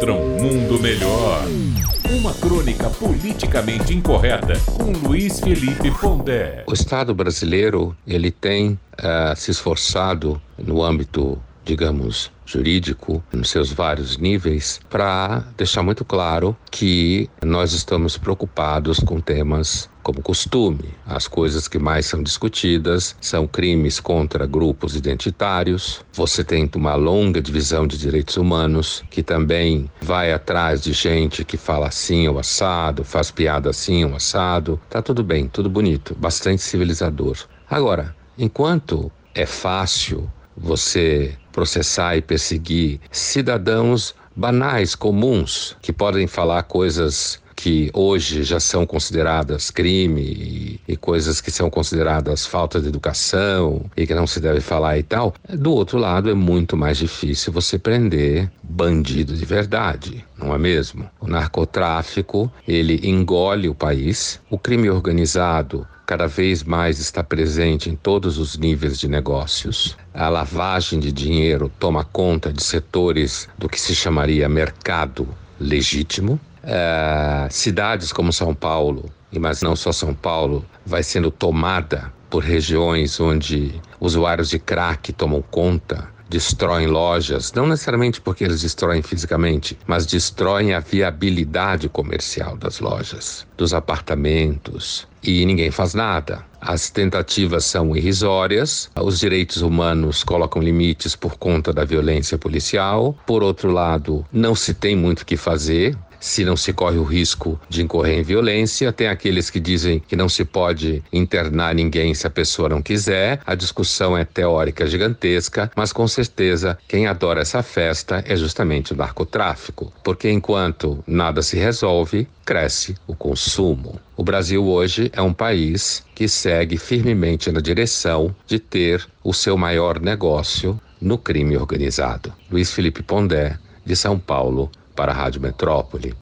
contra um mundo melhor. Uma crônica politicamente incorreta com Luiz Felipe Pondé. O Estado brasileiro ele tem uh, se esforçado no âmbito digamos, jurídico, nos seus vários níveis, para deixar muito claro que nós estamos preocupados com temas como costume. As coisas que mais são discutidas são crimes contra grupos identitários. Você tem uma longa divisão de direitos humanos que também vai atrás de gente que fala assim ou assado, faz piada assim ou assado. Tá tudo bem, tudo bonito, bastante civilizador. Agora, enquanto é fácil você processar e perseguir cidadãos banais, comuns, que podem falar coisas que hoje já são consideradas crime e, e, coisas que são consideradas falta de educação e que não se deve falar e tal. Do outro lado, é muito mais difícil você prender bandido de verdade, não é mesmo? O narcotráfico, ele engole o país, o crime organizado cada vez mais está presente em todos os níveis de negócios. A lavagem de dinheiro toma conta de setores do que se chamaria mercado legítimo. É, cidades como São Paulo, mas não só São Paulo, vai sendo tomada por regiões onde usuários de crack tomam conta destroem lojas, não necessariamente porque eles destroem fisicamente, mas destroem a viabilidade comercial das lojas, dos apartamentos, e ninguém faz nada. As tentativas são irrisórias, os direitos humanos colocam limites por conta da violência policial. Por outro lado, não se tem muito o que fazer, se não se corre o risco de incorrer em violência. Tem aqueles que dizem que não se pode internar ninguém se a pessoa não quiser. A discussão é teórica gigantesca, mas com certeza quem adora essa festa é justamente o narcotráfico, porque enquanto nada se resolve, cresce o consumo. O Brasil hoje é um país que segue firmemente na direção de ter o seu maior negócio no crime organizado. Luiz Felipe Pondé, de São Paulo, para a Rádio Metrópole.